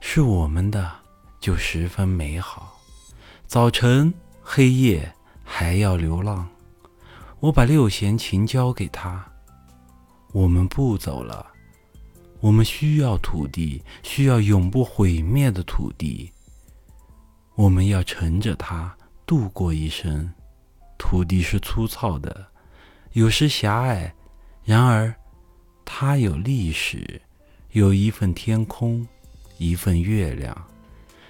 是我们的，就十分美好。早晨、黑夜还要流浪。我把六弦琴交给他。我们不走了。我们需要土地，需要永不毁灭的土地。我们要乘着它度过一生。土地是粗糙的，有时狭隘，然而它有历史，有一份天空。一份月亮，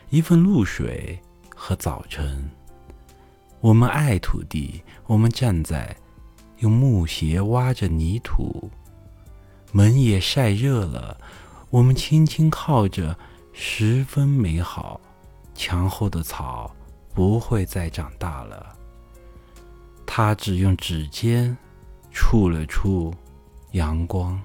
一份露水和早晨。我们爱土地，我们站在用木鞋挖着泥土，门也晒热了。我们轻轻靠着，十分美好。墙后的草不会再长大了，它只用指尖触了触阳光。